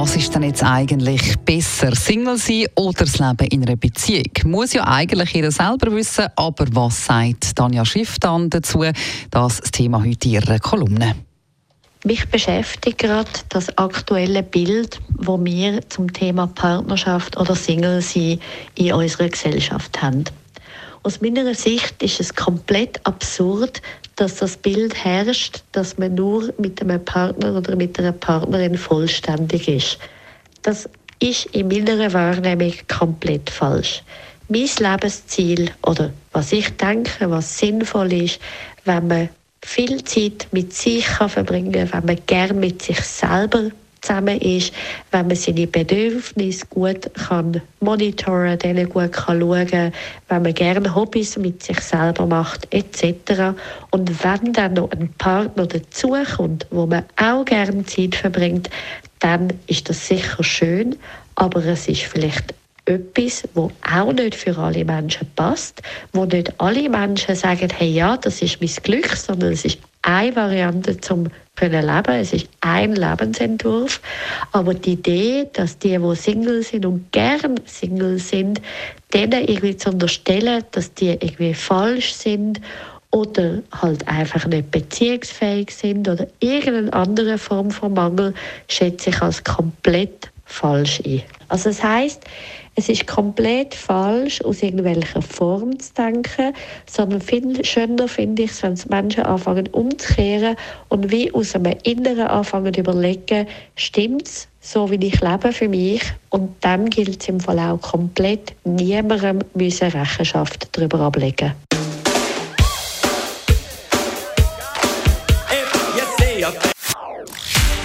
was ist denn jetzt eigentlich besser? Single sein oder das Leben in einer Beziehung? Muss ja eigentlich jeder selber wissen, aber was sagt Danja Schiff dann dazu? Das, das Thema heute in ihrer Kolumne. Mich beschäftigt gerade das aktuelle Bild, wo wir zum Thema Partnerschaft oder Single sein in unserer Gesellschaft haben. Aus meiner Sicht ist es komplett absurd, dass das Bild herrscht, dass man nur mit einem Partner oder mit einer Partnerin vollständig ist. Das ist in meiner Wahrnehmung komplett falsch. Mein Lebensziel oder was ich denke, was sinnvoll ist, wenn man viel Zeit mit sich kann verbringen kann, wenn man gern mit sich selber zusammen ist, wenn man seine Bedürfnisse gut kann monitoren, denen gut kann schauen, wenn man gerne Hobbys mit sich selber macht etc. Und wenn dann noch ein Partner dazukommt, wo man auch gerne Zeit verbringt, dann ist das sicher schön, aber es ist vielleicht etwas, wo auch nicht für alle Menschen passt, wo nicht alle Menschen sagen, hey ja, das ist mein Glück, sondern es ist eine Variante zum können leben. Es ist ein Lebensentwurf. Aber die Idee, dass die, die Single sind und gern Single sind, denen irgendwie zu unterstellen, dass die irgendwie falsch sind oder halt einfach nicht beziehungsfähig sind oder irgendeine andere Form von Mangel, schätze ich als komplett falsch ein. Also das heißt, es ist komplett falsch, aus irgendwelcher Form zu denken, sondern viel schöner finde ich es, wenn Menschen anfangen umzukehren und wie aus einem Inneren anfangen zu überlegen, stimmt es, so wie ich lebe für mich und dann gilt es im Fall auch komplett niemandem Rechenschaft darüber ablegen.